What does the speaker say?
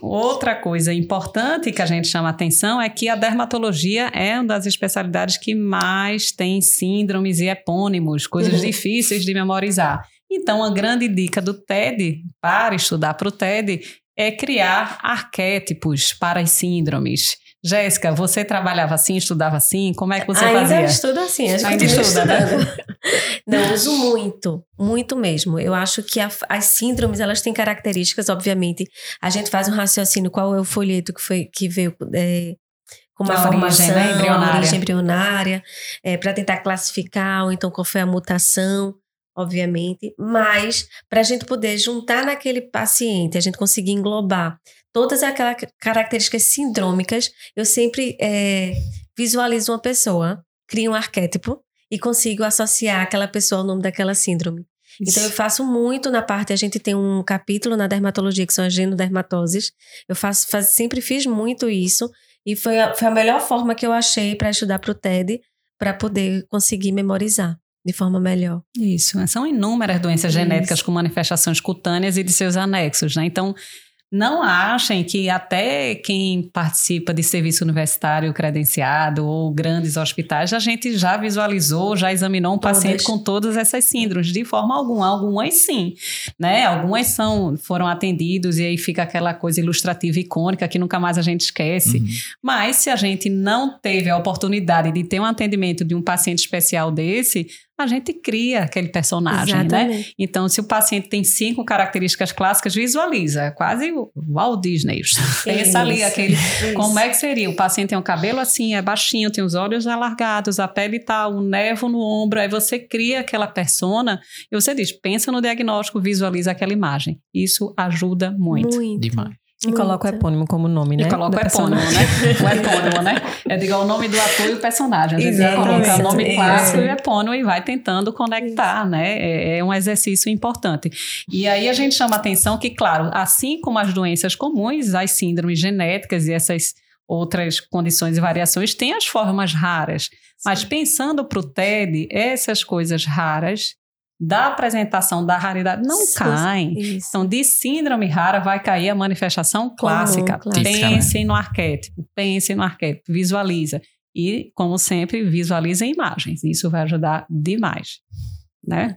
Outra coisa importante que a gente chama atenção é que a dermatologia é uma das especialidades que mais tem síndromes e epônimos, coisas uhum. difíceis de memorizar. Então, a grande dica do TED para estudar para o TED é criar arquétipos para as síndromes. Jéssica, você trabalhava assim, estudava assim? Como é que você Ainda fazia? Ainda estudo assim, acho Ainda estuda, né? Não, uso muito, muito mesmo. Eu acho que a, as síndromes, elas têm características, obviamente. A gente faz um raciocínio, qual é o folheto que, foi, que veio é, com uma formação, origem, né? embrionária, origem embrionária é, para tentar classificar, ou então qual foi a mutação obviamente, mas para a gente poder juntar naquele paciente, a gente conseguir englobar todas aquelas características sindrômicas, eu sempre é, visualizo uma pessoa, crio um arquétipo e consigo associar aquela pessoa ao nome daquela síndrome. Isso. Então eu faço muito na parte, a gente tem um capítulo na dermatologia que são as genodermatoses. Eu faço, faz, sempre fiz muito isso e foi a, foi a melhor forma que eu achei para estudar para o TED, para poder conseguir memorizar de forma melhor. Isso, são inúmeras doenças Isso. genéticas com manifestações cutâneas e de seus anexos, né? Então, não achem que até quem participa de serviço universitário credenciado ou grandes hospitais, a gente já visualizou, já examinou um todas. paciente com todas essas síndromes, de forma alguma. Algumas sim, né? Algumas são, foram atendidos e aí fica aquela coisa ilustrativa icônica que nunca mais a gente esquece. Uhum. Mas se a gente não teve a oportunidade de ter um atendimento de um paciente especial desse, a gente cria aquele personagem, né? Exatamente. né? Então, se o paciente tem cinco características clássicas, visualiza, quase o Walt Disney. Pensa ali aquele, isso. como é que seria? O paciente tem um cabelo assim, é baixinho, tem os olhos alargados, a pele tá um nevo no ombro, aí você cria aquela persona e você diz, pensa no diagnóstico, visualiza aquela imagem. Isso ajuda muito. Muito. Demais. E coloca o epônimo como nome, né? E coloca o epônimo, né? o epônimo, né? É digo, o nome do ator e o personagem. A gente coloca o nome clássico e o epônimo e vai tentando conectar, Isso. né? É, é, um exercício importante. E aí a gente chama atenção que, claro, assim como as doenças comuns, as síndromes genéticas e essas outras condições e variações têm as formas raras. Sim. Mas pensando para o TED, essas coisas raras da apresentação da raridade não caem. Isso. Então, de síndrome rara vai cair a manifestação clássica. Comum, pensem no arquétipo, pensem no arquétipo, visualiza. E, como sempre, visualiza imagens. Isso vai ajudar demais. Né?